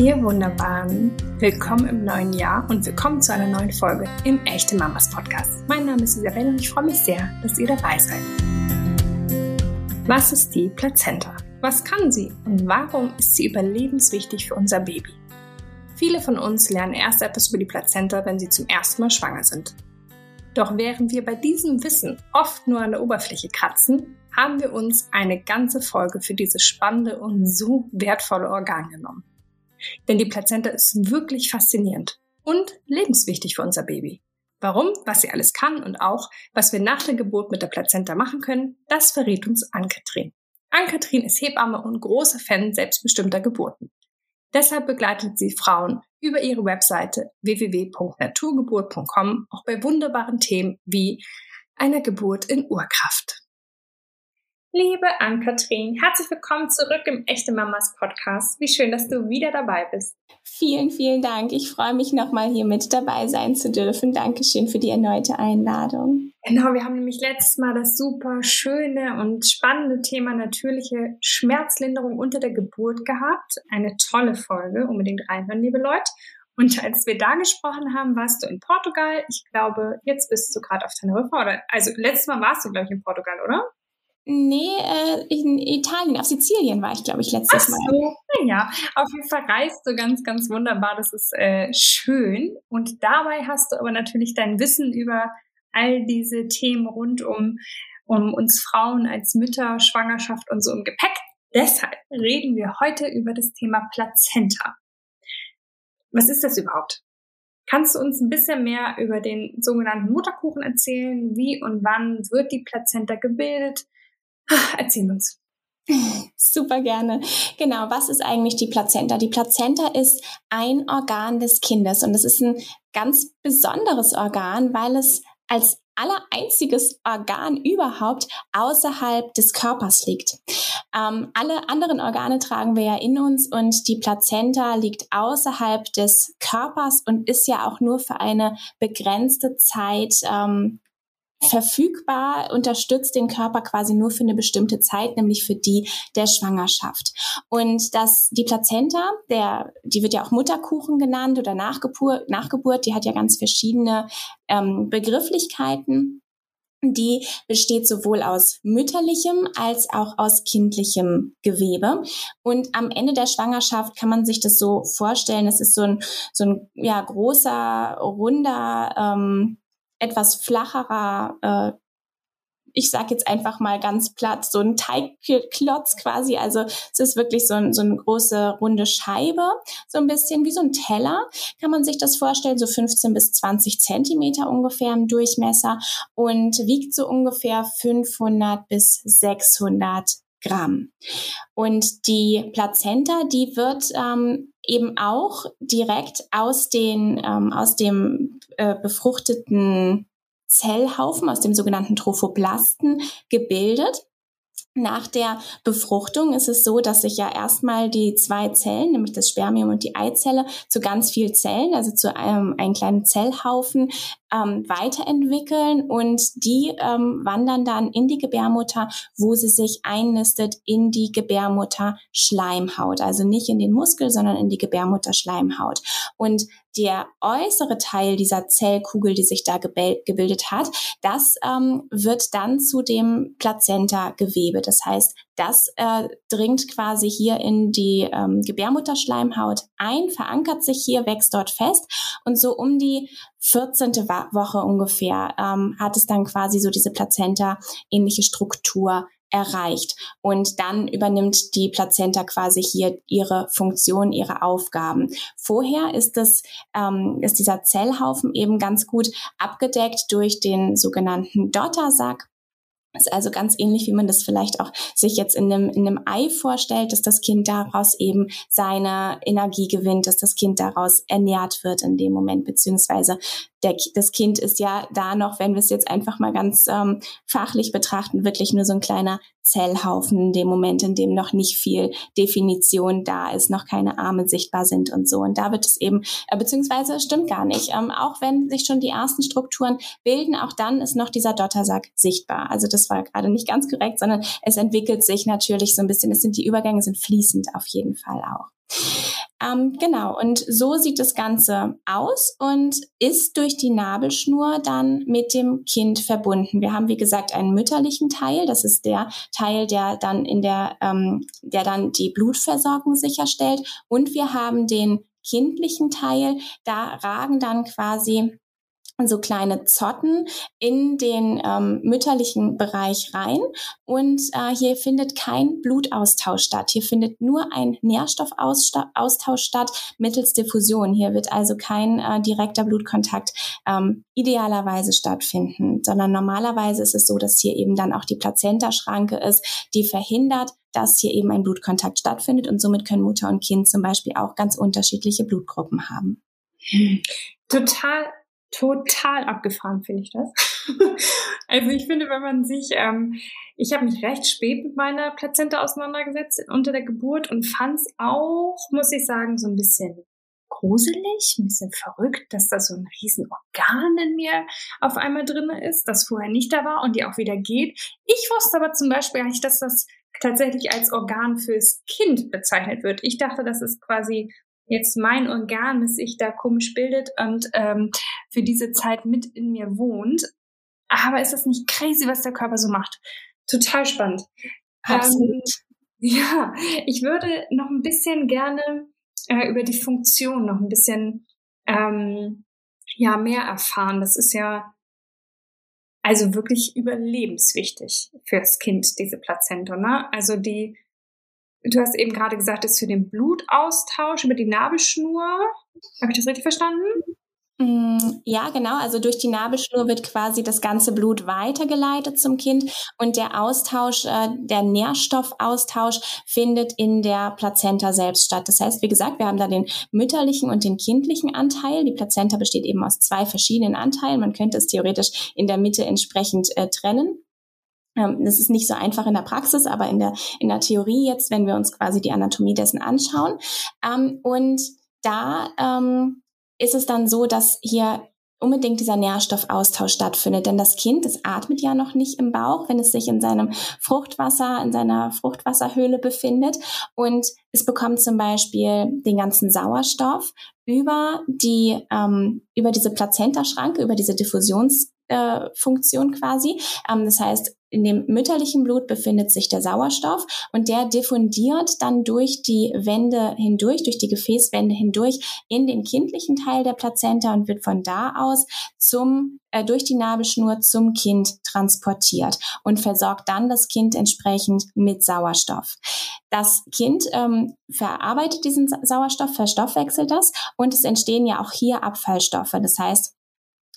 Ihr Wunderbaren, willkommen im neuen Jahr und willkommen zu einer neuen Folge im Echte Mamas Podcast. Mein Name ist Isabelle und ich freue mich sehr, dass ihr dabei seid. Was ist die Plazenta? Was kann sie und warum ist sie überlebenswichtig für unser Baby? Viele von uns lernen erst etwas über die Plazenta, wenn sie zum ersten Mal schwanger sind. Doch während wir bei diesem Wissen oft nur an der Oberfläche kratzen, haben wir uns eine ganze Folge für dieses spannende und so wertvolle Organ genommen. Denn die Plazenta ist wirklich faszinierend und lebenswichtig für unser Baby. Warum, was sie alles kann und auch, was wir nach der Geburt mit der Plazenta machen können, das verrät uns Ann-Kathrin. Ann-Kathrin ist Hebamme und großer Fan selbstbestimmter Geburten. Deshalb begleitet sie Frauen über ihre Webseite www.naturgeburt.com auch bei wunderbaren Themen wie einer Geburt in Urkraft. Liebe Ann-Kathrin, herzlich willkommen zurück im Echte Mamas Podcast. Wie schön, dass du wieder dabei bist. Vielen, vielen Dank. Ich freue mich nochmal hier mit dabei sein zu dürfen. Dankeschön für die erneute Einladung. Genau, wir haben nämlich letztes Mal das super schöne und spannende Thema natürliche Schmerzlinderung unter der Geburt gehabt. Eine tolle Folge, unbedingt reinhören, liebe Leute. Und als wir da gesprochen haben, warst du in Portugal. Ich glaube, jetzt bist du gerade auf Teneriffa oder also letztes Mal warst du glaube ich in Portugal, oder? Nee, äh, in Italien, auf Sizilien war ich, glaube ich, letztes Ach so. Mal. Ja, auf jeden Fall reist du ganz, ganz wunderbar. Das ist äh, schön. Und dabei hast du aber natürlich dein Wissen über all diese Themen rund um, um uns Frauen als Mütter, Schwangerschaft und so im Gepäck. Deshalb reden wir heute über das Thema Plazenta. Was ist das überhaupt? Kannst du uns ein bisschen mehr über den sogenannten Mutterkuchen erzählen? Wie und wann wird die Plazenta gebildet? Erzähl uns. Super gerne. Genau, was ist eigentlich die Plazenta? Die Plazenta ist ein Organ des Kindes und es ist ein ganz besonderes Organ, weil es als allereinziges Organ überhaupt außerhalb des Körpers liegt. Ähm, alle anderen Organe tragen wir ja in uns und die Plazenta liegt außerhalb des Körpers und ist ja auch nur für eine begrenzte Zeit ähm, verfügbar, unterstützt den Körper quasi nur für eine bestimmte Zeit, nämlich für die der Schwangerschaft. Und das, die Plazenta, der, die wird ja auch Mutterkuchen genannt oder Nachgeburt, Nachgeburt die hat ja ganz verschiedene ähm, Begrifflichkeiten. Die besteht sowohl aus mütterlichem als auch aus kindlichem Gewebe. Und am Ende der Schwangerschaft kann man sich das so vorstellen, es ist so ein, so ein ja, großer, runder, ähm, etwas flacherer, äh, ich sage jetzt einfach mal ganz platt, so ein Teigklotz quasi. Also es ist wirklich so, ein, so eine große runde Scheibe, so ein bisschen wie so ein Teller, kann man sich das vorstellen, so 15 bis 20 Zentimeter ungefähr im Durchmesser und wiegt so ungefähr 500 bis 600 Gramm. Und die Plazenta, die wird ähm, eben auch direkt aus den ähm, aus dem äh, befruchteten Zellhaufen, aus dem sogenannten Trophoblasten gebildet. Nach der Befruchtung ist es so, dass sich ja erstmal die zwei Zellen, nämlich das Spermium und die Eizelle, zu ganz viel Zellen, also zu einem, einem kleinen Zellhaufen, ähm, weiterentwickeln und die ähm, wandern dann in die Gebärmutter, wo sie sich einnistet in die Gebärmutter-Schleimhaut. Also nicht in den Muskel, sondern in die Gebärmutter-Schleimhaut. Und der äußere Teil dieser Zellkugel, die sich da gebildet hat, das ähm, wird dann zu dem Plazenta-Gewebe. Das heißt, das äh, dringt quasi hier in die ähm, Gebärmutterschleimhaut ein, verankert sich hier, wächst dort fest und so um die 14. Woche ungefähr ähm, hat es dann quasi so diese Plazenta-ähnliche Struktur erreicht. Und dann übernimmt die Plazenta quasi hier ihre Funktion, ihre Aufgaben. Vorher ist das, ähm, ist dieser Zellhaufen eben ganz gut abgedeckt durch den sogenannten Dottersack. Ist also ganz ähnlich, wie man das vielleicht auch sich jetzt in einem, in einem Ei vorstellt, dass das Kind daraus eben seine Energie gewinnt, dass das Kind daraus ernährt wird in dem Moment, beziehungsweise der, das Kind ist ja da noch, wenn wir es jetzt einfach mal ganz ähm, fachlich betrachten, wirklich nur so ein kleiner Zellhaufen in dem Moment, in dem noch nicht viel Definition da ist, noch keine Arme sichtbar sind und so. Und da wird es eben, äh, beziehungsweise stimmt gar nicht. Ähm, auch wenn sich schon die ersten Strukturen bilden, auch dann ist noch dieser Dottersack sichtbar. Also das war gerade nicht ganz korrekt, sondern es entwickelt sich natürlich so ein bisschen. Es sind die Übergänge sind fließend auf jeden Fall auch. Ähm, genau, und so sieht das Ganze aus und ist durch die Nabelschnur dann mit dem Kind verbunden. Wir haben, wie gesagt, einen mütterlichen Teil. Das ist der Teil, der dann in der, ähm, der dann die Blutversorgung sicherstellt. Und wir haben den kindlichen Teil. Da ragen dann quasi so kleine Zotten in den ähm, mütterlichen Bereich rein und äh, hier findet kein Blutaustausch statt. Hier findet nur ein Nährstoffaustausch statt mittels Diffusion. Hier wird also kein äh, direkter Blutkontakt ähm, idealerweise stattfinden, sondern normalerweise ist es so, dass hier eben dann auch die Plazentaschranke ist, die verhindert, dass hier eben ein Blutkontakt stattfindet und somit können Mutter und Kind zum Beispiel auch ganz unterschiedliche Blutgruppen haben. Total total abgefahren, finde ich das. also ich finde, wenn man sich, ähm, ich habe mich recht spät mit meiner Plazenta auseinandergesetzt unter der Geburt und fand es auch, muss ich sagen, so ein bisschen gruselig, ein bisschen verrückt, dass da so ein riesen Organ in mir auf einmal drin ist, das vorher nicht da war und die auch wieder geht. Ich wusste aber zum Beispiel gar nicht, dass das tatsächlich als Organ fürs Kind bezeichnet wird. Ich dachte, das ist quasi jetzt mein Organ, das sich da komisch bildet und ähm, für diese Zeit mit in mir wohnt. Aber ist das nicht crazy, was der Körper so macht? Total spannend. Absolut. Ähm, ja, ich würde noch ein bisschen gerne äh, über die Funktion noch ein bisschen ähm, ja mehr erfahren. Das ist ja also wirklich überlebenswichtig fürs Kind, diese Plazenta. Ne? Also die Du hast eben gerade gesagt, ist für den Blutaustausch über die Nabelschnur. Habe ich das richtig verstanden? Mm, ja, genau. Also durch die Nabelschnur wird quasi das ganze Blut weitergeleitet zum Kind und der Austausch, äh, der Nährstoffaustausch findet in der Plazenta selbst statt. Das heißt, wie gesagt, wir haben da den mütterlichen und den kindlichen Anteil. Die Plazenta besteht eben aus zwei verschiedenen Anteilen. Man könnte es theoretisch in der Mitte entsprechend äh, trennen. Ähm, das ist nicht so einfach in der Praxis, aber in der, in der Theorie jetzt, wenn wir uns quasi die Anatomie dessen anschauen. Ähm, und da ähm, ist es dann so, dass hier unbedingt dieser Nährstoffaustausch stattfindet. Denn das Kind, das atmet ja noch nicht im Bauch, wenn es sich in seinem Fruchtwasser, in seiner Fruchtwasserhöhle befindet. Und es bekommt zum Beispiel den ganzen Sauerstoff über die, ähm, über diese Plazentaschranke, über diese Diffusionsfunktion äh, quasi. Ähm, das heißt, in dem mütterlichen Blut befindet sich der Sauerstoff und der diffundiert dann durch die Wände hindurch, durch die Gefäßwände hindurch in den kindlichen Teil der Plazenta und wird von da aus zum äh, durch die Nabelschnur zum Kind transportiert und versorgt dann das Kind entsprechend mit Sauerstoff. Das Kind ähm, verarbeitet diesen Sauerstoff, verstoffwechselt das und es entstehen ja auch hier Abfallstoffe. Das heißt,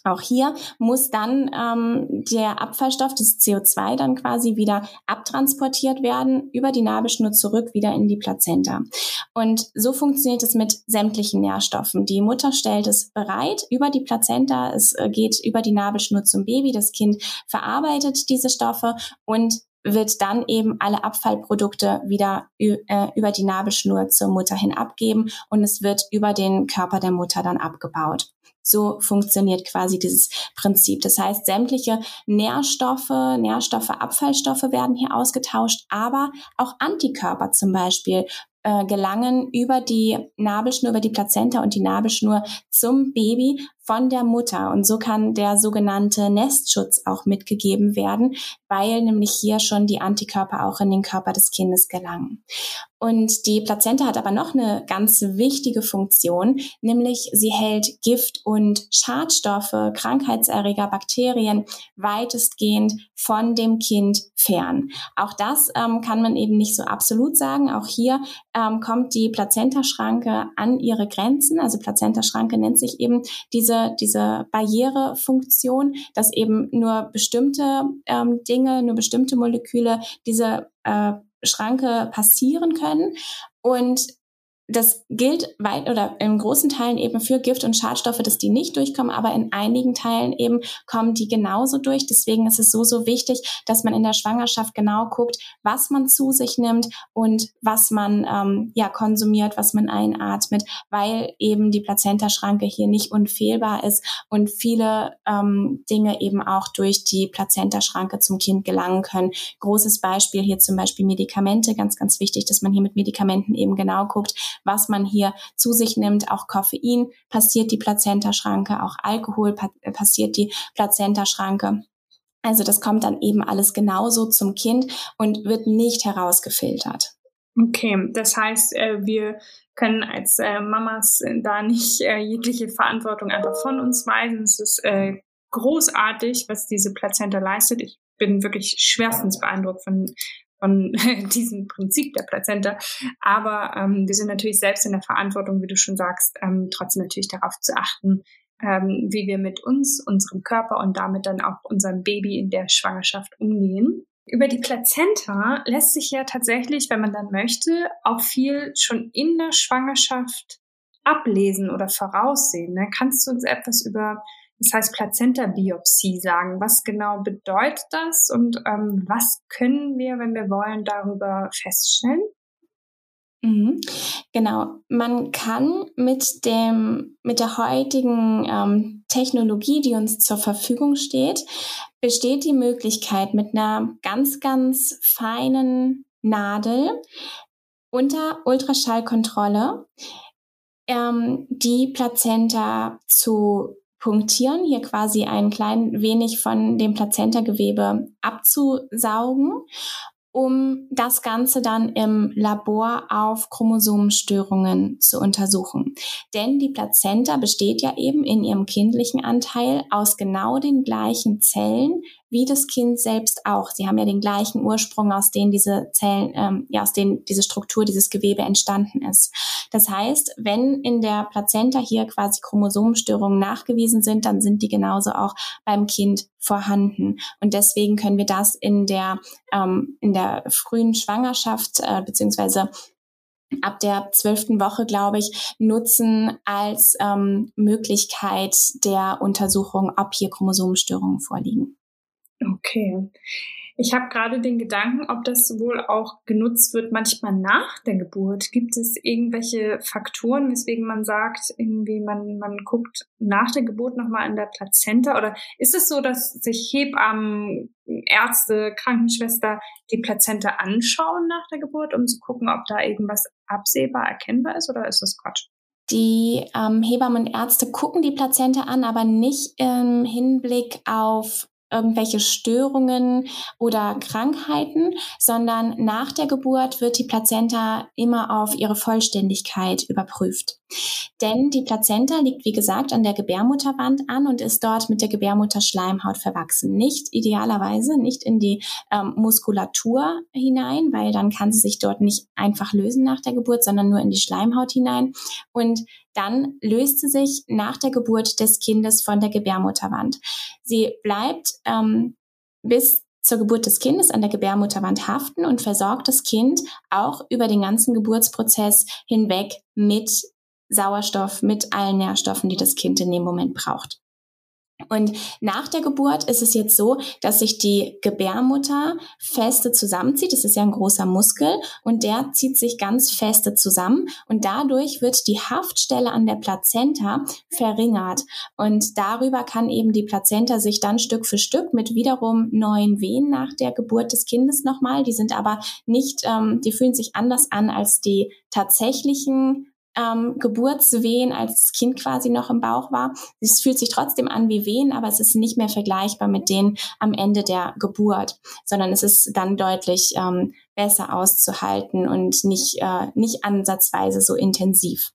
auch hier muss dann ähm, der Abfallstoff, das CO2 dann quasi wieder abtransportiert werden, über die Nabelschnur zurück wieder in die Plazenta. Und so funktioniert es mit sämtlichen Nährstoffen. Die Mutter stellt es bereit über die Plazenta, es äh, geht über die Nabelschnur zum Baby, das Kind verarbeitet diese Stoffe und wird dann eben alle Abfallprodukte wieder äh, über die Nabelschnur zur Mutter hin abgeben und es wird über den Körper der Mutter dann abgebaut. So funktioniert quasi dieses Prinzip. Das heißt, sämtliche Nährstoffe, Nährstoffe, Abfallstoffe werden hier ausgetauscht, aber auch Antikörper zum Beispiel äh, gelangen über die Nabelschnur, über die Plazenta und die Nabelschnur zum Baby von der Mutter. Und so kann der sogenannte Nestschutz auch mitgegeben werden, weil nämlich hier schon die Antikörper auch in den Körper des Kindes gelangen. Und die Plazenta hat aber noch eine ganz wichtige Funktion, nämlich sie hält Gift und Schadstoffe, Krankheitserreger, Bakterien weitestgehend von dem Kind fern. Auch das ähm, kann man eben nicht so absolut sagen. Auch hier ähm, kommt die Plazentaschranke an ihre Grenzen. Also Plazentaschranke nennt sich eben diese, diese Barrierefunktion, dass eben nur bestimmte ähm, Dinge, nur bestimmte Moleküle diese äh, Schranke passieren können. Und das gilt weit oder in großen Teilen eben für Gift und Schadstoffe, dass die nicht durchkommen, aber in einigen Teilen eben kommen die genauso durch. Deswegen ist es so, so wichtig, dass man in der Schwangerschaft genau guckt, was man zu sich nimmt und was man ähm, ja konsumiert, was man einatmet, weil eben die Plazentaschranke hier nicht unfehlbar ist und viele ähm, Dinge eben auch durch die Plazentaschranke zum Kind gelangen können. Großes Beispiel hier zum Beispiel Medikamente, ganz, ganz wichtig, dass man hier mit Medikamenten eben genau guckt, was man hier zu sich nimmt. Auch Koffein passiert die Plazentaschranke, auch Alkohol pa passiert die Plazentaschranke. Also das kommt dann eben alles genauso zum Kind und wird nicht herausgefiltert. Okay, das heißt, äh, wir können als äh, Mamas da nicht äh, jegliche Verantwortung einfach von uns weisen. Es ist großartig, was diese Plazenta leistet. Ich bin wirklich schwerstens beeindruckt von, von diesem Prinzip der Plazenta. Aber ähm, wir sind natürlich selbst in der Verantwortung, wie du schon sagst, ähm, trotzdem natürlich darauf zu achten, ähm, wie wir mit uns, unserem Körper und damit dann auch unserem Baby in der Schwangerschaft umgehen. Über die Plazenta lässt sich ja tatsächlich, wenn man dann möchte, auch viel schon in der Schwangerschaft ablesen oder voraussehen. Ne? Kannst du uns etwas über das heißt Plazenta-Biopsie sagen? Was genau bedeutet das und ähm, was können wir, wenn wir wollen, darüber feststellen? Mhm. Genau, man kann mit dem mit der heutigen ähm, Technologie, die uns zur Verfügung steht, besteht die Möglichkeit mit einer ganz ganz feinen Nadel unter Ultraschallkontrolle ähm, die Plazenta zu punktieren, hier quasi ein klein wenig von dem Plazentagewebe abzusaugen um das Ganze dann im Labor auf Chromosomenstörungen zu untersuchen. Denn die Plazenta besteht ja eben in ihrem kindlichen Anteil aus genau den gleichen Zellen wie das Kind selbst auch. Sie haben ja den gleichen Ursprung, aus denen diese Zellen, ähm, ja, aus denen diese Struktur, dieses Gewebe entstanden ist. Das heißt, wenn in der Plazenta hier quasi Chromosomenstörungen nachgewiesen sind, dann sind die genauso auch beim Kind vorhanden. Und deswegen können wir das in der, ähm, in der frühen Schwangerschaft äh, beziehungsweise ab der zwölften Woche, glaube ich, nutzen als ähm, Möglichkeit der Untersuchung, ob hier Chromosomenstörungen vorliegen. Okay. Ich habe gerade den Gedanken, ob das wohl auch genutzt wird manchmal nach der Geburt. Gibt es irgendwelche Faktoren, weswegen man sagt, irgendwie man, man guckt nach der Geburt nochmal in der Plazenta? Oder ist es so, dass sich Hebammen, Ärzte, Krankenschwester die Plazenta anschauen nach der Geburt, um zu gucken, ob da irgendwas absehbar erkennbar ist? Oder ist das Quatsch? Die ähm, Hebammen und Ärzte gucken die Plazenta an, aber nicht im Hinblick auf irgendwelche Störungen oder Krankheiten, sondern nach der Geburt wird die Plazenta immer auf ihre Vollständigkeit überprüft. Denn die Plazenta liegt, wie gesagt, an der Gebärmutterwand an und ist dort mit der Gebärmutterschleimhaut verwachsen. Nicht idealerweise, nicht in die ähm, Muskulatur hinein, weil dann kann sie sich dort nicht einfach lösen nach der Geburt, sondern nur in die Schleimhaut hinein. Und dann löst sie sich nach der Geburt des Kindes von der Gebärmutterwand. Sie bleibt ähm, bis zur Geburt des Kindes an der Gebärmutterwand haften und versorgt das Kind auch über den ganzen Geburtsprozess hinweg mit Sauerstoff, mit allen Nährstoffen, die das Kind in dem Moment braucht. Und nach der Geburt ist es jetzt so, dass sich die Gebärmutter feste zusammenzieht. Das ist ja ein großer Muskel und der zieht sich ganz feste zusammen und dadurch wird die Haftstelle an der Plazenta verringert und darüber kann eben die Plazenta sich dann Stück für Stück mit wiederum neuen Wehen nach der Geburt des Kindes nochmal. Die sind aber nicht, ähm, die fühlen sich anders an als die tatsächlichen ähm, Geburtswehen, als das Kind quasi noch im Bauch war. Es fühlt sich trotzdem an wie Wehen, aber es ist nicht mehr vergleichbar mit denen am Ende der Geburt, sondern es ist dann deutlich ähm, besser auszuhalten und nicht, äh, nicht ansatzweise so intensiv.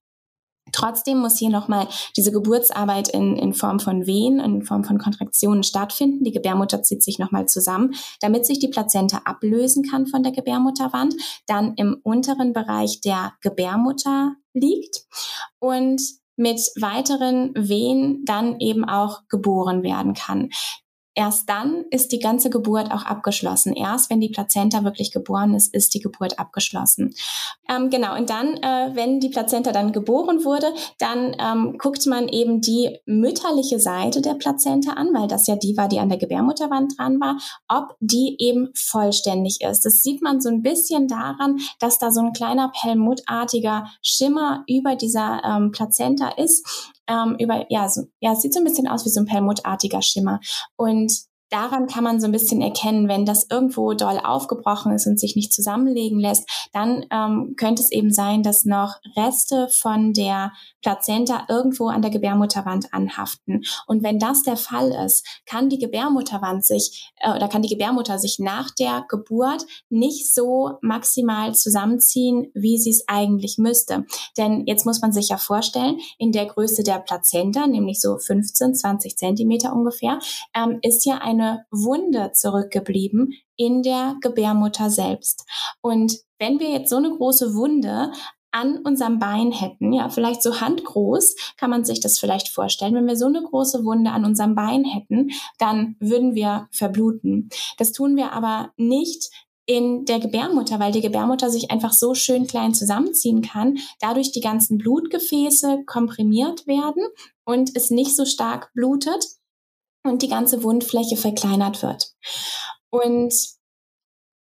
Trotzdem muss hier nochmal diese Geburtsarbeit in, in Form von Wehen, in Form von Kontraktionen stattfinden. Die Gebärmutter zieht sich nochmal zusammen, damit sich die Plazenta ablösen kann von der Gebärmutterwand, dann im unteren Bereich der Gebärmutter liegt und mit weiteren Wehen dann eben auch geboren werden kann. Erst dann ist die ganze Geburt auch abgeschlossen. Erst wenn die Plazenta wirklich geboren ist, ist die Geburt abgeschlossen. Ähm, genau, und dann, äh, wenn die Plazenta dann geboren wurde, dann ähm, guckt man eben die mütterliche Seite der Plazenta an, weil das ja die war, die an der Gebärmutterwand dran war, ob die eben vollständig ist. Das sieht man so ein bisschen daran, dass da so ein kleiner perlmuttartiger Schimmer über dieser ähm, Plazenta ist ähm, über, ja, so, ja, es sieht so ein bisschen aus wie so ein perlmuttartiger Schimmer. Und daran kann man so ein bisschen erkennen, wenn das irgendwo doll aufgebrochen ist und sich nicht zusammenlegen lässt, dann ähm, könnte es eben sein, dass noch Reste von der Plazenta irgendwo an der Gebärmutterwand anhaften. Und wenn das der Fall ist, kann die Gebärmutterwand sich äh, oder kann die Gebärmutter sich nach der Geburt nicht so maximal zusammenziehen, wie sie es eigentlich müsste. Denn jetzt muss man sich ja vorstellen, in der Größe der Plazenta, nämlich so 15, 20 Zentimeter ungefähr, ähm, ist ja eine Wunde zurückgeblieben in der Gebärmutter selbst. Und wenn wir jetzt so eine große Wunde an unserem Bein hätten, ja, vielleicht so handgroß, kann man sich das vielleicht vorstellen. Wenn wir so eine große Wunde an unserem Bein hätten, dann würden wir verbluten. Das tun wir aber nicht in der Gebärmutter, weil die Gebärmutter sich einfach so schön klein zusammenziehen kann, dadurch die ganzen Blutgefäße komprimiert werden und es nicht so stark blutet und die ganze Wundfläche verkleinert wird. Und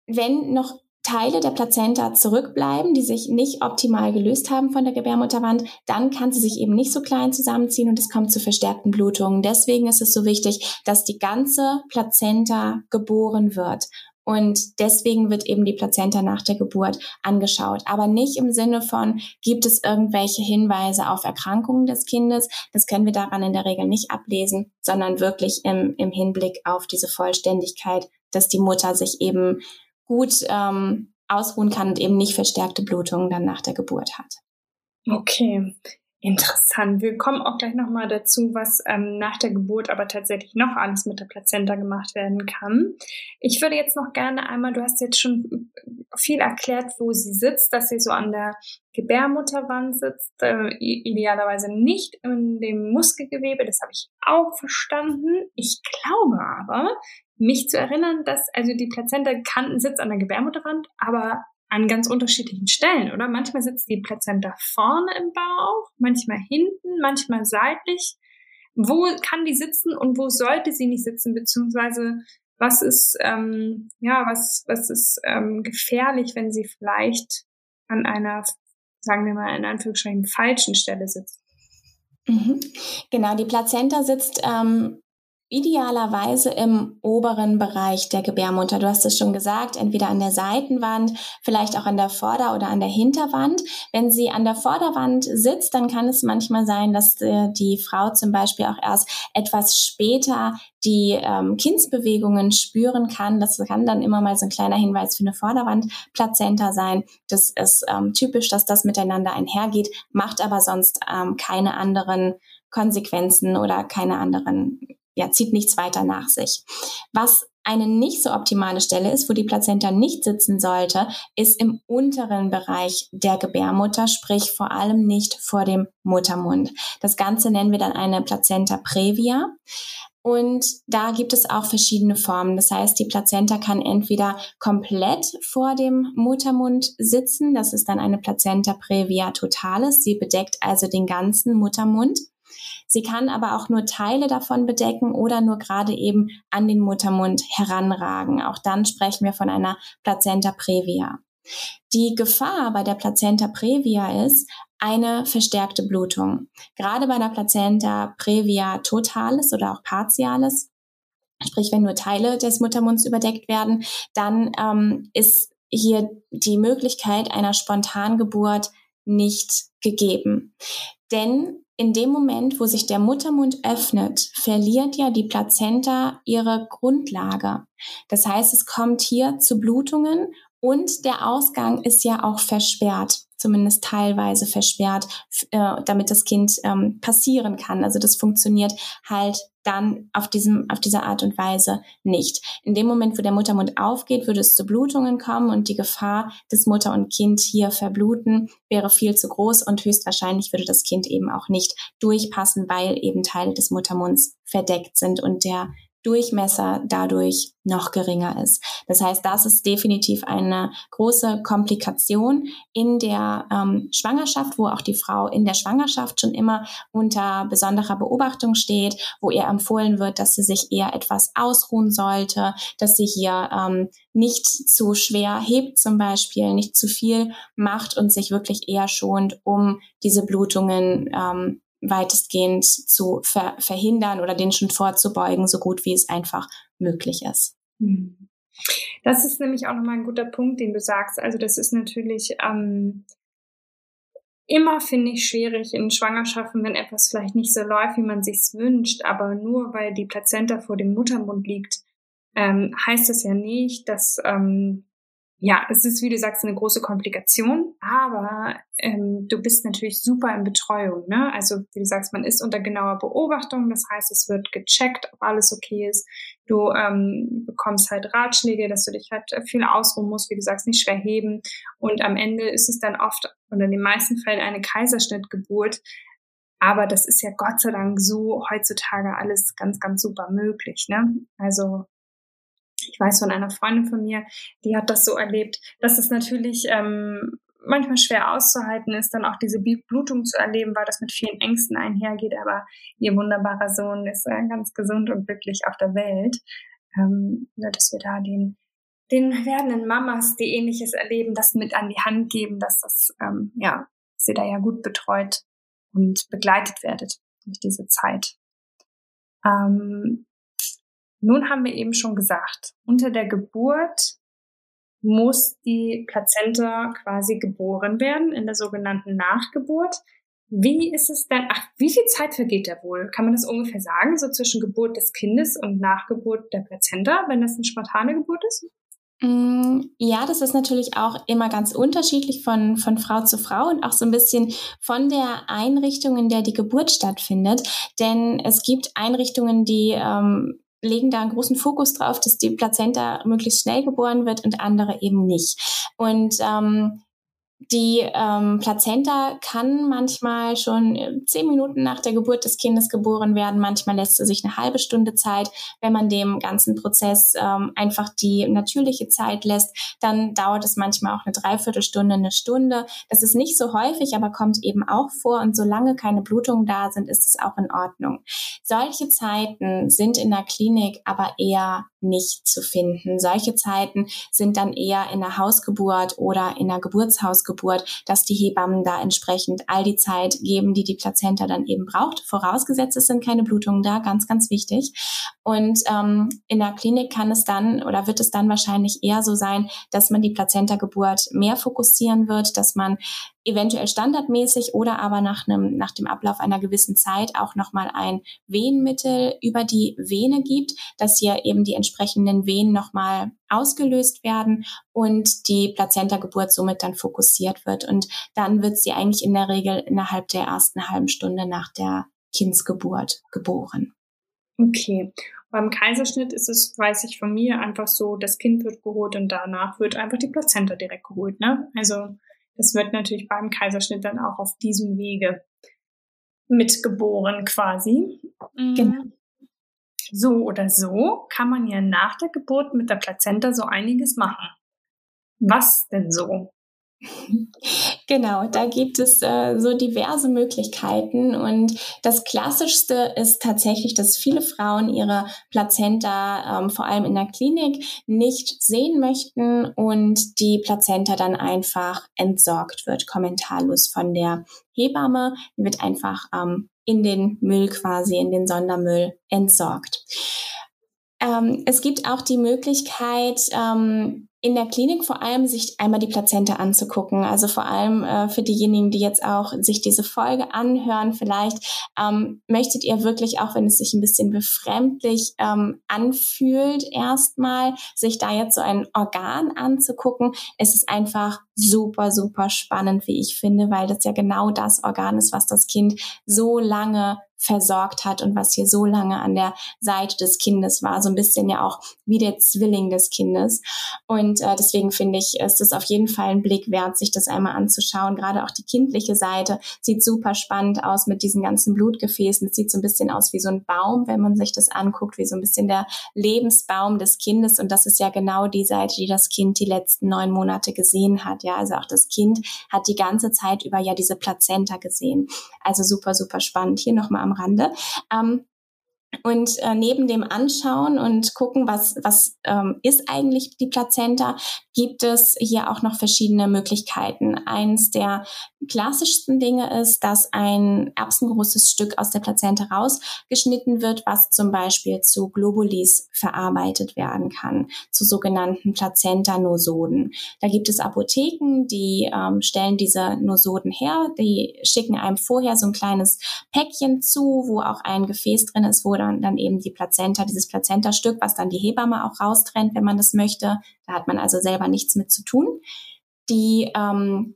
wenn noch Teile der Plazenta zurückbleiben, die sich nicht optimal gelöst haben von der Gebärmutterwand, dann kann sie sich eben nicht so klein zusammenziehen und es kommt zu verstärkten Blutungen. Deswegen ist es so wichtig, dass die ganze Plazenta geboren wird. Und deswegen wird eben die Plazenta nach der Geburt angeschaut. Aber nicht im Sinne von, gibt es irgendwelche Hinweise auf Erkrankungen des Kindes? Das können wir daran in der Regel nicht ablesen, sondern wirklich im, im Hinblick auf diese Vollständigkeit, dass die Mutter sich eben gut ähm, ausruhen kann und eben nicht verstärkte Blutungen dann nach der Geburt hat. Okay, interessant. Wir kommen auch gleich nochmal dazu, was ähm, nach der Geburt aber tatsächlich noch alles mit der Plazenta gemacht werden kann. Ich würde jetzt noch gerne einmal, du hast jetzt schon viel erklärt, wo sie sitzt, dass sie so an der Gebärmutterwand sitzt, äh, idealerweise nicht in dem Muskelgewebe, das habe ich auch verstanden. Ich glaube aber, mich zu erinnern, dass also die Plazenta kann, sitzt an der Gebärmutterwand, aber an ganz unterschiedlichen Stellen, oder? Manchmal sitzt die Plazenta vorne im Bauch, manchmal hinten, manchmal seitlich. Wo kann die sitzen und wo sollte sie nicht sitzen, beziehungsweise was ist ähm, ja was was ist ähm, gefährlich, wenn sie vielleicht an einer sagen wir mal in Anführungsstrichen falschen Stelle sitzt? Mhm. Genau, die Plazenta sitzt ähm, idealerweise im oberen Bereich der Gebärmutter. Du hast es schon gesagt, entweder an der Seitenwand, vielleicht auch an der Vorder- oder an der Hinterwand. Wenn sie an der Vorderwand sitzt, dann kann es manchmal sein, dass äh, die Frau zum Beispiel auch erst etwas später die ähm, Kindsbewegungen spüren kann. Das kann dann immer mal so ein kleiner Hinweis für eine Vorderwandplazenta sein. Das ist ähm, typisch, dass das miteinander einhergeht, macht aber sonst ähm, keine anderen Konsequenzen oder keine anderen ja, zieht nichts weiter nach sich. Was eine nicht so optimale Stelle ist, wo die Plazenta nicht sitzen sollte, ist im unteren Bereich der Gebärmutter, sprich vor allem nicht vor dem Muttermund. Das Ganze nennen wir dann eine Plazenta previa. Und da gibt es auch verschiedene Formen. Das heißt, die Plazenta kann entweder komplett vor dem Muttermund sitzen. Das ist dann eine Plazenta previa totalis. Sie bedeckt also den ganzen Muttermund. Sie kann aber auch nur Teile davon bedecken oder nur gerade eben an den Muttermund heranragen. Auch dann sprechen wir von einer Plazenta previa. Die Gefahr bei der Plazenta previa ist eine verstärkte Blutung. Gerade bei der Plazenta previa totalis oder auch partialis, sprich wenn nur Teile des Muttermunds überdeckt werden, dann ähm, ist hier die Möglichkeit einer Spontangeburt nicht gegeben. Denn in dem Moment, wo sich der Muttermund öffnet, verliert ja die Plazenta ihre Grundlage. Das heißt, es kommt hier zu Blutungen und der Ausgang ist ja auch versperrt zumindest teilweise versperrt, äh, damit das Kind ähm, passieren kann. Also das funktioniert halt dann auf diesem, auf dieser Art und Weise nicht. In dem Moment, wo der Muttermund aufgeht, würde es zu Blutungen kommen und die Gefahr, dass Mutter und Kind hier verbluten, wäre viel zu groß und höchstwahrscheinlich würde das Kind eben auch nicht durchpassen, weil eben Teile des Muttermunds verdeckt sind und der Durchmesser dadurch noch geringer ist. Das heißt, das ist definitiv eine große Komplikation in der ähm, Schwangerschaft, wo auch die Frau in der Schwangerschaft schon immer unter besonderer Beobachtung steht, wo ihr empfohlen wird, dass sie sich eher etwas ausruhen sollte, dass sie hier ähm, nicht zu schwer hebt zum Beispiel, nicht zu viel macht und sich wirklich eher schont, um diese Blutungen ähm, weitestgehend zu ver verhindern oder den schon vorzubeugen, so gut wie es einfach möglich ist. Hm. Das ist nämlich auch nochmal ein guter Punkt, den du sagst. Also das ist natürlich ähm, immer, finde ich, schwierig in Schwangerschaften, wenn etwas vielleicht nicht so läuft, wie man sich's wünscht, aber nur weil die Plazenta vor dem Muttermund liegt, ähm, heißt das ja nicht, dass ähm, ja, es ist, wie du sagst, eine große Komplikation, aber ähm, du bist natürlich super in Betreuung. Ne? Also, wie du sagst, man ist unter genauer Beobachtung, das heißt, es wird gecheckt, ob alles okay ist. Du ähm, bekommst halt Ratschläge, dass du dich halt viel ausruhen musst, wie du sagst, nicht schwer heben. Und am Ende ist es dann oft oder in den meisten Fällen eine Kaiserschnittgeburt. Aber das ist ja Gott sei Dank so heutzutage alles ganz, ganz super möglich. Ne? Also ich weiß von einer Freundin von mir, die hat das so erlebt, dass es natürlich ähm, manchmal schwer auszuhalten ist, dann auch diese Blutung zu erleben, weil das mit vielen Ängsten einhergeht. Aber ihr wunderbarer Sohn ist äh, ganz gesund und glücklich auf der Welt. Ähm, dass wir da den, den werdenden Mamas, die ähnliches erleben, das mit an die Hand geben, dass das, ähm, ja, sie da ja gut betreut und begleitet werdet durch diese Zeit. Ähm, nun haben wir eben schon gesagt, unter der Geburt muss die Plazenta quasi geboren werden in der sogenannten Nachgeburt. Wie ist es denn, ach, wie viel Zeit vergeht da wohl? Kann man das ungefähr sagen, so zwischen Geburt des Kindes und Nachgeburt der Plazenta, wenn das eine spontane Geburt ist? Mm, ja, das ist natürlich auch immer ganz unterschiedlich von, von Frau zu Frau und auch so ein bisschen von der Einrichtung, in der die Geburt stattfindet. Denn es gibt Einrichtungen, die ähm, legen da einen großen Fokus drauf, dass die Plazenta möglichst schnell geboren wird und andere eben nicht. Und ähm, die ähm, Plazenta kann manchmal schon äh, zehn Minuten nach der Geburt des Kindes geboren werden. Manchmal lässt sie sich eine halbe Stunde Zeit. Wenn man dem ganzen Prozess ähm, einfach die natürliche Zeit lässt, dann dauert es manchmal auch eine Dreiviertelstunde, eine Stunde. Das ist nicht so häufig, aber kommt eben auch vor. Und solange keine Blutungen da sind, ist es auch in Ordnung. Solche Zeiten sind in der Klinik aber eher nicht zu finden. Solche Zeiten sind dann eher in der Hausgeburt oder in der Geburtshausgeburt, dass die Hebammen da entsprechend all die Zeit geben, die die Plazenta dann eben braucht. Vorausgesetzt, es sind keine Blutungen da, ganz, ganz wichtig. Und ähm, in der Klinik kann es dann oder wird es dann wahrscheinlich eher so sein, dass man die Plazenta-Geburt mehr fokussieren wird, dass man eventuell standardmäßig oder aber nach einem, nach dem Ablauf einer gewissen Zeit auch nochmal ein Wehenmittel über die Vene gibt, dass hier eben die entsprechenden Venen nochmal ausgelöst werden und die Plazenta-Geburt somit dann fokussiert wird. Und dann wird sie eigentlich in der Regel innerhalb der ersten halben Stunde nach der Kindsgeburt geboren. Okay. Beim Kaiserschnitt ist es, weiß ich von mir, einfach so, das Kind wird geholt und danach wird einfach die Plazenta direkt geholt, ne? Also, das wird natürlich beim Kaiserschnitt dann auch auf diesem Wege mitgeboren quasi. Mhm. Genau. So oder so kann man ja nach der Geburt mit der Plazenta so einiges machen. Was denn so? Genau, da gibt es äh, so diverse Möglichkeiten und das Klassischste ist tatsächlich, dass viele Frauen ihre Plazenta ähm, vor allem in der Klinik nicht sehen möchten und die Plazenta dann einfach entsorgt wird, kommentarlos von der Hebamme, die wird einfach ähm, in den Müll quasi, in den Sondermüll entsorgt. Ähm, es gibt auch die Möglichkeit, ähm, in der Klinik vor allem sich einmal die Plazente anzugucken. Also vor allem äh, für diejenigen, die jetzt auch sich diese Folge anhören, vielleicht ähm, möchtet ihr wirklich, auch wenn es sich ein bisschen befremdlich ähm, anfühlt, erstmal sich da jetzt so ein Organ anzugucken. Es ist einfach super, super spannend, wie ich finde, weil das ja genau das Organ ist, was das Kind so lange versorgt hat und was hier so lange an der Seite des Kindes war, so ein bisschen ja auch wie der Zwilling des Kindes. Und äh, deswegen finde ich, ist es auf jeden Fall ein Blick wert, sich das einmal anzuschauen. Gerade auch die kindliche Seite sieht super spannend aus mit diesen ganzen Blutgefäßen. Es sieht so ein bisschen aus wie so ein Baum, wenn man sich das anguckt, wie so ein bisschen der Lebensbaum des Kindes. Und das ist ja genau die Seite, die das Kind die letzten neun Monate gesehen hat. Ja, also auch das Kind hat die ganze Zeit über ja diese Plazenta gesehen. Also super, super spannend. Hier nochmal am am Rande. Ähm, und äh, neben dem Anschauen und gucken, was, was ähm, ist eigentlich die Plazenta, gibt es hier auch noch verschiedene Möglichkeiten. Eins der klassischsten Dinge ist, dass ein erbsengroßes Stück aus der Plazenta rausgeschnitten wird, was zum Beispiel zu Globulis verarbeitet werden kann, zu sogenannten Plazenta-Nosoden. Da gibt es Apotheken, die ähm, stellen diese Nosoden her, die schicken einem vorher so ein kleines Päckchen zu, wo auch ein Gefäß drin ist, wo dann, dann eben die Plazenta, dieses Plazenta-Stück, was dann die Hebamme auch raustrennt, wenn man das möchte. Da hat man also selber nichts mit zu tun. Die ähm,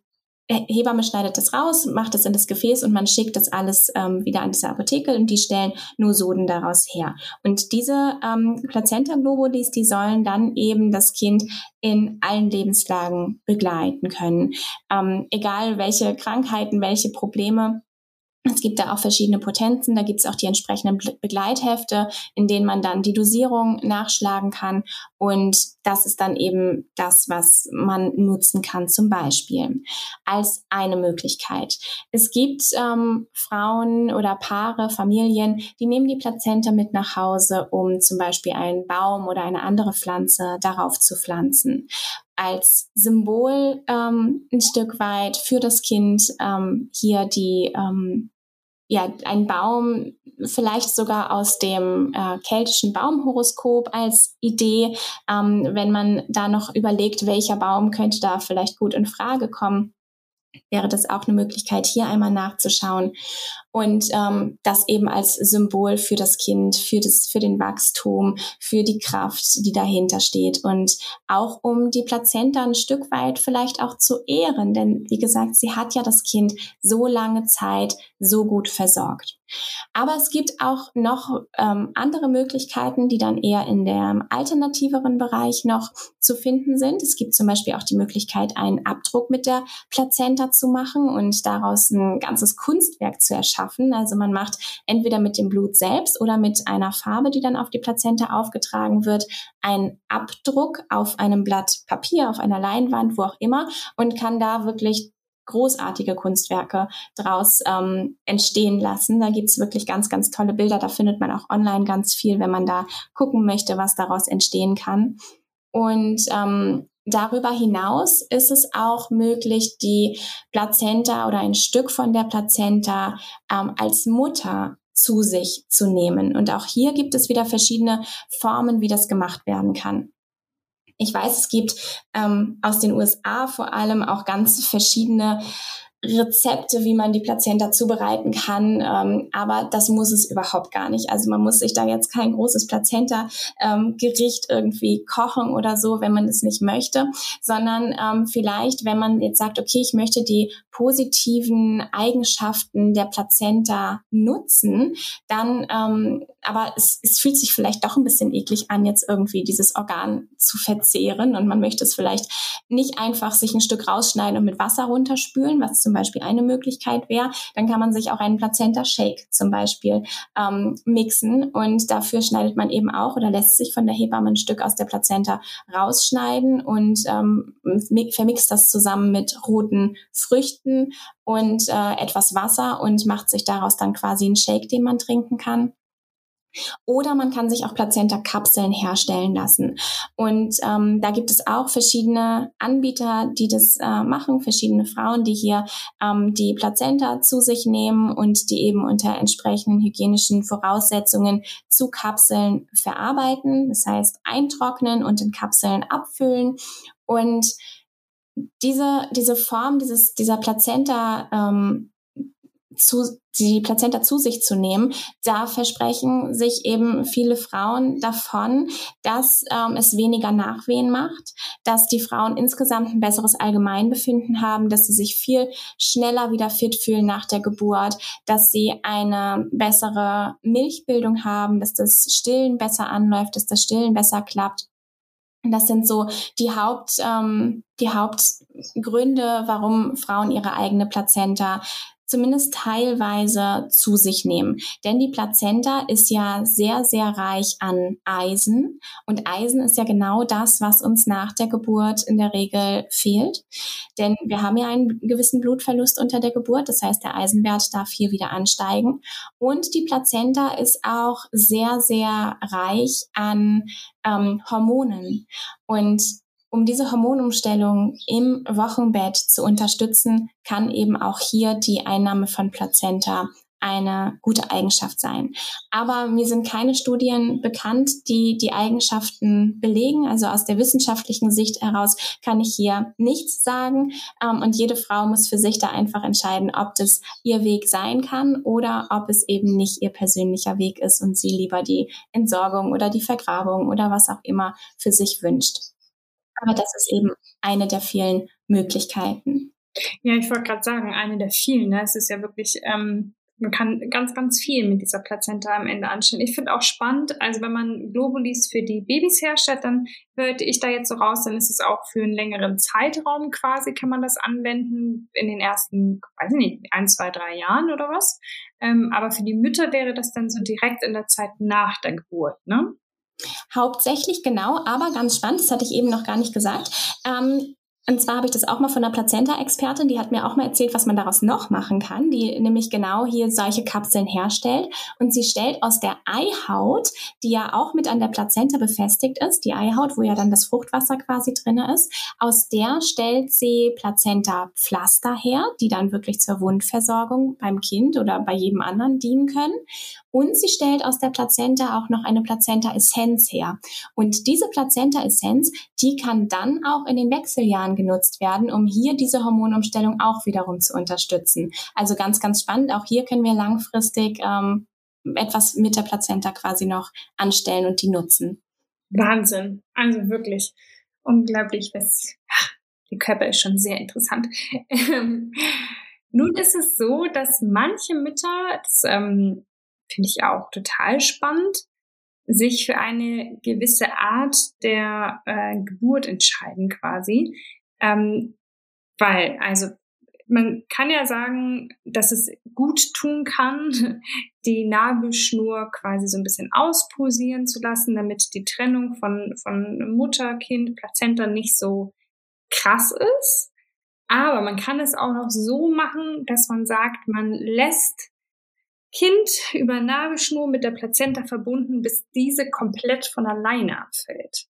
Hebamme schneidet das raus, macht es in das Gefäß und man schickt das alles ähm, wieder an diese Apotheke und die stellen nur Soden daraus her. Und diese ähm, Plazenta-Globulis, die sollen dann eben das Kind in allen Lebenslagen begleiten können. Ähm, egal welche Krankheiten, welche Probleme es gibt da auch verschiedene Potenzen, da gibt es auch die entsprechenden Begleithefte, in denen man dann die Dosierung nachschlagen kann. Und das ist dann eben das, was man nutzen kann, zum Beispiel als eine Möglichkeit. Es gibt ähm, Frauen oder Paare, Familien, die nehmen die Plazenta mit nach Hause, um zum Beispiel einen Baum oder eine andere Pflanze darauf zu pflanzen als Symbol ähm, ein Stück weit für das Kind ähm, hier die ähm, ja, ein Baum, vielleicht sogar aus dem äh, keltischen Baumhoroskop als Idee, ähm, wenn man da noch überlegt, welcher Baum könnte da vielleicht gut in Frage kommen wäre das auch eine Möglichkeit, hier einmal nachzuschauen und ähm, das eben als Symbol für das Kind, für das, für den Wachstum, für die Kraft, die dahinter steht und auch um die Plazenta ein Stück weit vielleicht auch zu ehren, denn wie gesagt, sie hat ja das Kind so lange Zeit so gut versorgt. Aber es gibt auch noch ähm, andere Möglichkeiten, die dann eher in dem alternativeren Bereich noch zu finden sind. Es gibt zum Beispiel auch die Möglichkeit, einen Abdruck mit der Plazenta zu machen und daraus ein ganzes Kunstwerk zu erschaffen. Also man macht entweder mit dem Blut selbst oder mit einer Farbe, die dann auf die Plazenta aufgetragen wird, einen Abdruck auf einem Blatt Papier, auf einer Leinwand, wo auch immer und kann da wirklich großartige Kunstwerke draus ähm, entstehen lassen. Da gibt's wirklich ganz, ganz tolle Bilder. Da findet man auch online ganz viel, wenn man da gucken möchte, was daraus entstehen kann. Und ähm, darüber hinaus ist es auch möglich, die Plazenta oder ein Stück von der Plazenta ähm, als Mutter zu sich zu nehmen. Und auch hier gibt es wieder verschiedene Formen, wie das gemacht werden kann. Ich weiß, es gibt ähm, aus den USA vor allem auch ganz verschiedene Rezepte, wie man die Plazenta zubereiten kann, ähm, aber das muss es überhaupt gar nicht. Also man muss sich da jetzt kein großes Plazenta-Gericht ähm, irgendwie kochen oder so, wenn man es nicht möchte, sondern ähm, vielleicht, wenn man jetzt sagt, okay, ich möchte die positiven Eigenschaften der Plazenta nutzen, dann, ähm, aber es, es fühlt sich vielleicht doch ein bisschen eklig an, jetzt irgendwie dieses Organ zu verzehren und man möchte es vielleicht nicht einfach sich ein Stück rausschneiden und mit Wasser runterspülen, was zum Beispiel eine Möglichkeit wäre, dann kann man sich auch einen Plazenta-Shake zum Beispiel ähm, mixen und dafür schneidet man eben auch oder lässt sich von der Hebamme ein Stück aus der Plazenta rausschneiden und ähm, vermixt das zusammen mit roten Früchten und äh, etwas Wasser und macht sich daraus dann quasi einen Shake, den man trinken kann. Oder man kann sich auch Plazenta-Kapseln herstellen lassen. Und ähm, da gibt es auch verschiedene Anbieter, die das äh, machen, verschiedene Frauen, die hier ähm, die Plazenta zu sich nehmen und die eben unter entsprechenden hygienischen Voraussetzungen zu Kapseln verarbeiten. Das heißt, eintrocknen und in Kapseln abfüllen. Und diese, diese Form dieses, dieser Plazenta ähm, zu, die Plazenta zu sich zu nehmen, da versprechen sich eben viele Frauen davon, dass ähm, es weniger Nachwehen macht, dass die Frauen insgesamt ein besseres Allgemeinbefinden haben, dass sie sich viel schneller wieder fit fühlen nach der Geburt, dass sie eine bessere Milchbildung haben, dass das Stillen besser anläuft, dass das Stillen besser klappt. Das sind so die Haupt, ähm, die Hauptgründe, warum Frauen ihre eigene Plazenta zumindest teilweise zu sich nehmen. Denn die Plazenta ist ja sehr, sehr reich an Eisen. Und Eisen ist ja genau das, was uns nach der Geburt in der Regel fehlt. Denn wir haben ja einen gewissen Blutverlust unter der Geburt. Das heißt, der Eisenwert darf hier wieder ansteigen. Und die Plazenta ist auch sehr, sehr reich an ähm, Hormonen. Und um diese Hormonumstellung im Wochenbett zu unterstützen, kann eben auch hier die Einnahme von Plazenta eine gute Eigenschaft sein. Aber mir sind keine Studien bekannt, die die Eigenschaften belegen. Also aus der wissenschaftlichen Sicht heraus kann ich hier nichts sagen. Ähm, und jede Frau muss für sich da einfach entscheiden, ob das ihr Weg sein kann oder ob es eben nicht ihr persönlicher Weg ist und sie lieber die Entsorgung oder die Vergrabung oder was auch immer für sich wünscht. Aber das ist eben eine der vielen Möglichkeiten. Ja, ich wollte gerade sagen, eine der vielen. Ne? Es ist ja wirklich ähm, man kann ganz, ganz viel mit dieser Plazenta am Ende anstellen. Ich finde auch spannend, also wenn man Globulis für die Babys herstellt, dann würde ich da jetzt so raus, dann ist es auch für einen längeren Zeitraum quasi, kann man das anwenden, in den ersten, weiß ich nicht, ein, zwei, drei Jahren oder was. Ähm, aber für die Mütter wäre das dann so direkt in der Zeit nach der Geburt, ne? Hauptsächlich genau, aber ganz spannend, das hatte ich eben noch gar nicht gesagt. Ähm, und zwar habe ich das auch mal von einer Plazenta-Expertin, die hat mir auch mal erzählt, was man daraus noch machen kann, die nämlich genau hier solche Kapseln herstellt. Und sie stellt aus der Eihaut, die ja auch mit an der Plazenta befestigt ist, die Eihaut, wo ja dann das Fruchtwasser quasi drinne ist, aus der stellt sie Plazenta-Pflaster her, die dann wirklich zur Wundversorgung beim Kind oder bei jedem anderen dienen können. Und sie stellt aus der Plazenta auch noch eine Plazenta-Essenz her. Und diese Plazenta-Essenz, die kann dann auch in den Wechseljahren genutzt werden, um hier diese Hormonumstellung auch wiederum zu unterstützen. Also ganz, ganz spannend. Auch hier können wir langfristig ähm, etwas mit der Plazenta quasi noch anstellen und die nutzen. Wahnsinn. Also wirklich unglaublich. Was, die Körper ist schon sehr interessant. Ähm, nun ist es so, dass manche Mütter, das ähm, finde ich auch total spannend, sich für eine gewisse Art der äh, Geburt entscheiden quasi. Ähm, weil, also man kann ja sagen, dass es gut tun kann, die Nabelschnur quasi so ein bisschen auspulsieren zu lassen, damit die Trennung von, von Mutter, Kind, Plazenta nicht so krass ist. Aber man kann es auch noch so machen, dass man sagt, man lässt Kind über Nabelschnur mit der Plazenta verbunden, bis diese komplett von alleine abfällt.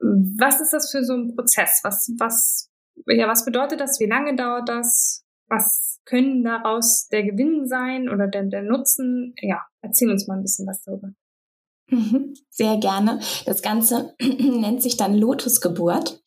Was ist das für so ein Prozess? Was, was, ja, was bedeutet das? Wie lange dauert das? Was können daraus der Gewinn sein oder der, der Nutzen? Ja, erzähl uns mal ein bisschen was darüber. Mhm, sehr gerne. Das Ganze nennt sich dann Lotusgeburt.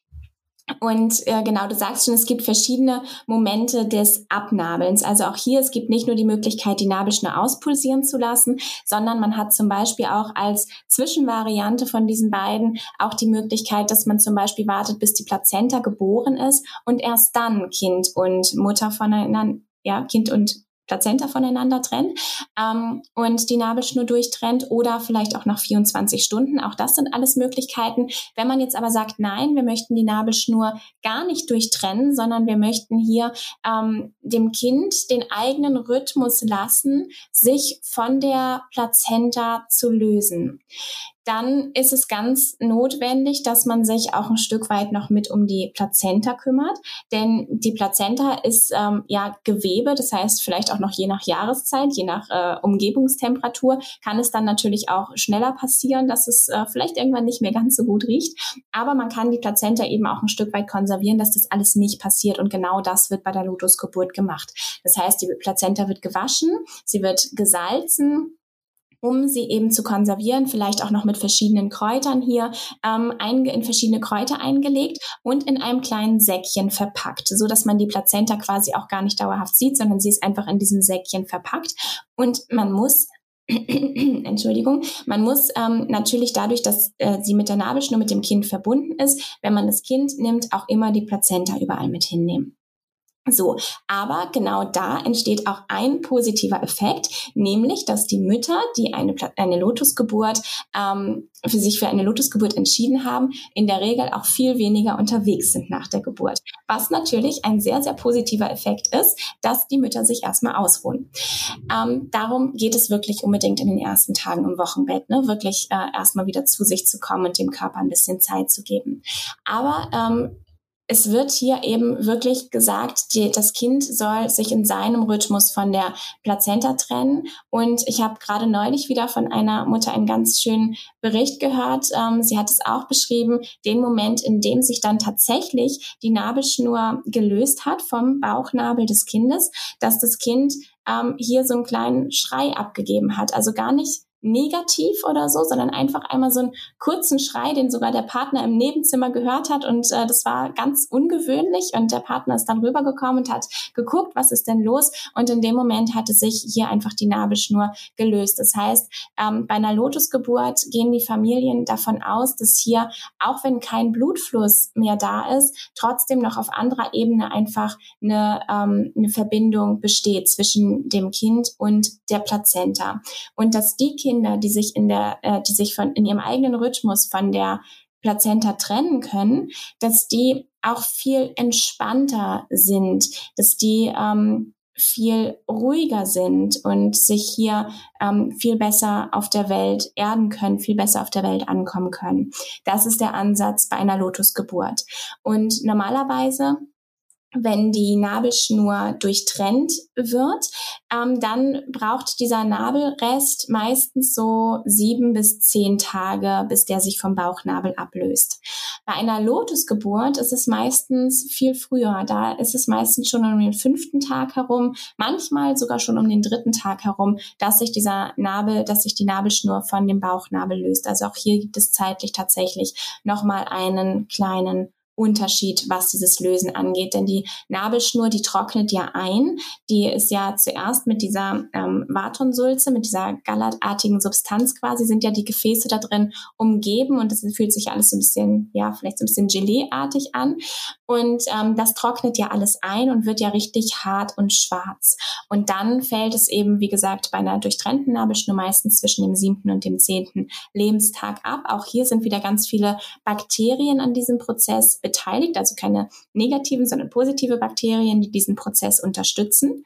Und äh, genau, du sagst schon, es gibt verschiedene Momente des Abnabelns. Also auch hier, es gibt nicht nur die Möglichkeit, die Nabelschnur auspulsieren zu lassen, sondern man hat zum Beispiel auch als Zwischenvariante von diesen beiden auch die Möglichkeit, dass man zum Beispiel wartet, bis die Plazenta geboren ist und erst dann Kind und Mutter voneinander, ja, Kind und Plazenta voneinander trennt ähm, und die Nabelschnur durchtrennt oder vielleicht auch nach 24 Stunden. Auch das sind alles Möglichkeiten. Wenn man jetzt aber sagt, nein, wir möchten die Nabelschnur gar nicht durchtrennen, sondern wir möchten hier ähm, dem Kind den eigenen Rhythmus lassen, sich von der Plazenta zu lösen dann ist es ganz notwendig, dass man sich auch ein Stück weit noch mit um die Plazenta kümmert. Denn die Plazenta ist ähm, ja Gewebe, das heißt vielleicht auch noch je nach Jahreszeit, je nach äh, Umgebungstemperatur, kann es dann natürlich auch schneller passieren, dass es äh, vielleicht irgendwann nicht mehr ganz so gut riecht. Aber man kann die Plazenta eben auch ein Stück weit konservieren, dass das alles nicht passiert. Und genau das wird bei der Lotusgeburt gemacht. Das heißt, die Plazenta wird gewaschen, sie wird gesalzen, um sie eben zu konservieren, vielleicht auch noch mit verschiedenen Kräutern hier ähm, in verschiedene Kräuter eingelegt und in einem kleinen Säckchen verpackt, so dass man die Plazenta quasi auch gar nicht dauerhaft sieht, sondern sie ist einfach in diesem Säckchen verpackt und man muss Entschuldigung, man muss ähm, natürlich dadurch, dass äh, sie mit der Nabelschnur mit dem Kind verbunden ist, wenn man das Kind nimmt, auch immer die Plazenta überall mit hinnehmen. So, aber genau da entsteht auch ein positiver Effekt, nämlich, dass die Mütter, die eine, eine Lotusgeburt ähm, für sich für eine Lotusgeburt entschieden haben, in der Regel auch viel weniger unterwegs sind nach der Geburt. Was natürlich ein sehr, sehr positiver Effekt ist, dass die Mütter sich erstmal ausruhen. Ähm, darum geht es wirklich unbedingt in den ersten Tagen im Wochenbett, ne? wirklich äh, erstmal wieder zu sich zu kommen und dem Körper ein bisschen Zeit zu geben. Aber ähm, es wird hier eben wirklich gesagt, die, das Kind soll sich in seinem Rhythmus von der Plazenta trennen. Und ich habe gerade neulich wieder von einer Mutter einen ganz schönen Bericht gehört. Ähm, sie hat es auch beschrieben, den Moment, in dem sich dann tatsächlich die Nabelschnur gelöst hat vom Bauchnabel des Kindes, dass das Kind ähm, hier so einen kleinen Schrei abgegeben hat. Also gar nicht negativ oder so, sondern einfach einmal so einen kurzen Schrei, den sogar der Partner im Nebenzimmer gehört hat. Und äh, das war ganz ungewöhnlich. Und der Partner ist dann rübergekommen und hat geguckt, was ist denn los? Und in dem Moment hatte sich hier einfach die Nabelschnur gelöst. Das heißt, ähm, bei einer Lotusgeburt gehen die Familien davon aus, dass hier, auch wenn kein Blutfluss mehr da ist, trotzdem noch auf anderer Ebene einfach eine, ähm, eine Verbindung besteht zwischen dem Kind und der Plazenta. Und dass die Kinder, die sich in der, äh, die sich von in ihrem eigenen Rhythmus von der Plazenta trennen können, dass die auch viel entspannter sind, dass die ähm, viel ruhiger sind und sich hier ähm, viel besser auf der Welt erden können, viel besser auf der Welt ankommen können. Das ist der Ansatz bei einer Lotusgeburt. Und normalerweise wenn die Nabelschnur durchtrennt wird, ähm, dann braucht dieser Nabelrest meistens so sieben bis zehn Tage, bis der sich vom Bauchnabel ablöst. Bei einer Lotusgeburt ist es meistens viel früher. Da ist es meistens schon um den fünften Tag herum, manchmal sogar schon um den dritten Tag herum, dass sich dieser Nabel, dass sich die Nabelschnur von dem Bauchnabel löst. Also auch hier gibt es zeitlich tatsächlich nochmal einen kleinen Unterschied, was dieses Lösen angeht. Denn die Nabelschnur, die trocknet ja ein. Die ist ja zuerst mit dieser ähm, Vatonsulze, mit dieser gallertartigen Substanz quasi, sind ja die Gefäße da drin umgeben und es fühlt sich alles so ein bisschen, ja, vielleicht so ein bisschen Geleeartig an. Und ähm, das trocknet ja alles ein und wird ja richtig hart und schwarz. Und dann fällt es eben, wie gesagt, bei einer durchtrennten Nabelschnur meistens zwischen dem siebten und dem zehnten Lebenstag ab. Auch hier sind wieder ganz viele Bakterien an diesem Prozess beteiligt, also keine negativen, sondern positive Bakterien, die diesen Prozess unterstützen.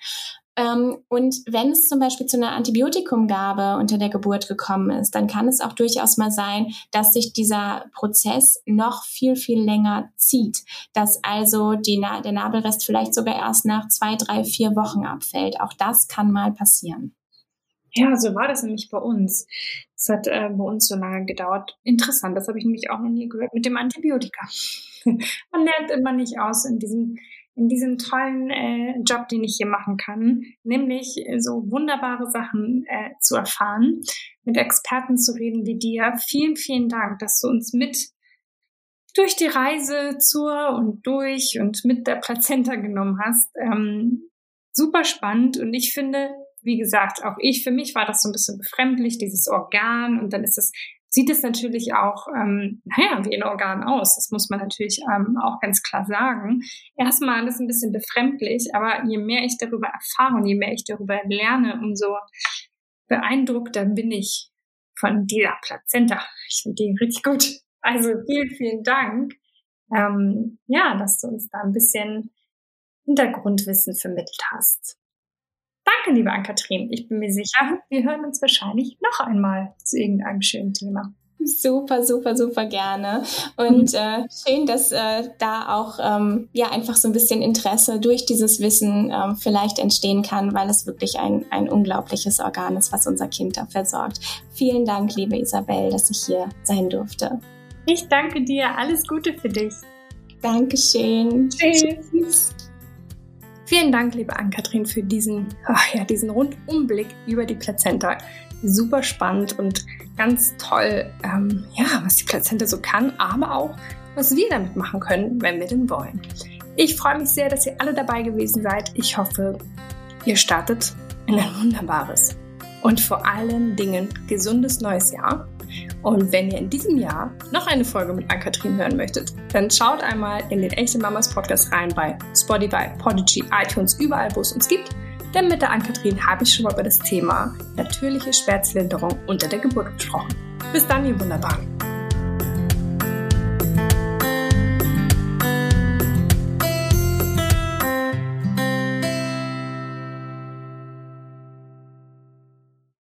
Ähm, und wenn es zum Beispiel zu einer Antibiotikumgabe unter der Geburt gekommen ist, dann kann es auch durchaus mal sein, dass sich dieser Prozess noch viel, viel länger zieht. Dass also die, der Nabelrest vielleicht sogar erst nach zwei, drei, vier Wochen abfällt. Auch das kann mal passieren. Ja, so war das nämlich bei uns. Es hat äh, bei uns so lange gedauert. Interessant, das habe ich nämlich auch noch nie gehört mit dem Antibiotika. Man lernt immer nicht aus in diesem in diesem tollen äh, Job, den ich hier machen kann, nämlich äh, so wunderbare Sachen äh, zu erfahren, mit Experten zu reden wie dir. Vielen, vielen Dank, dass du uns mit durch die Reise zur und durch und mit der Plazenta genommen hast. Ähm, super spannend und ich finde, wie gesagt, auch ich, für mich war das so ein bisschen befremdlich, dieses Organ und dann ist es sieht es natürlich auch, ähm, naja, wie ein Organ aus. Das muss man natürlich ähm, auch ganz klar sagen. Erstmal alles ein bisschen befremdlich, aber je mehr ich darüber erfahre und je mehr ich darüber lerne, umso beeindruckter bin ich von dieser Plazenta. Ich finde die richtig gut. Also vielen, vielen Dank. Ähm, ja, dass du uns da ein bisschen Hintergrundwissen vermittelt hast. Danke, liebe Ann-Kathrin. Ich bin mir sicher, wir hören uns wahrscheinlich noch einmal zu irgendeinem schönen Thema. Super, super, super gerne. Und äh, schön, dass äh, da auch ähm, ja einfach so ein bisschen Interesse durch dieses Wissen ähm, vielleicht entstehen kann, weil es wirklich ein, ein unglaubliches Organ ist, was unser Kind da versorgt. Vielen Dank, liebe Isabel, dass ich hier sein durfte. Ich danke dir. Alles Gute für dich. Dankeschön. Tschüss. Vielen Dank, liebe Ann-Kathrin, für diesen, ja, diesen Rundumblick über die Plazenta. Super spannend und ganz toll, ähm, ja, was die Plazenta so kann, aber auch, was wir damit machen können, wenn wir denn wollen. Ich freue mich sehr, dass ihr alle dabei gewesen seid. Ich hoffe, ihr startet in ein wunderbares und vor allen Dingen gesundes neues Jahr. Und wenn ihr in diesem Jahr noch eine Folge mit Ann-Kathrin hören möchtet, dann schaut einmal in den Echte Mamas Podcast rein bei Spotify, Podigy, iTunes, überall, wo es uns gibt. Denn mit der Ann-Kathrin habe ich schon mal über das Thema natürliche Schmerzlinderung unter der Geburt gesprochen. Bis dann, ihr Wunderbaren.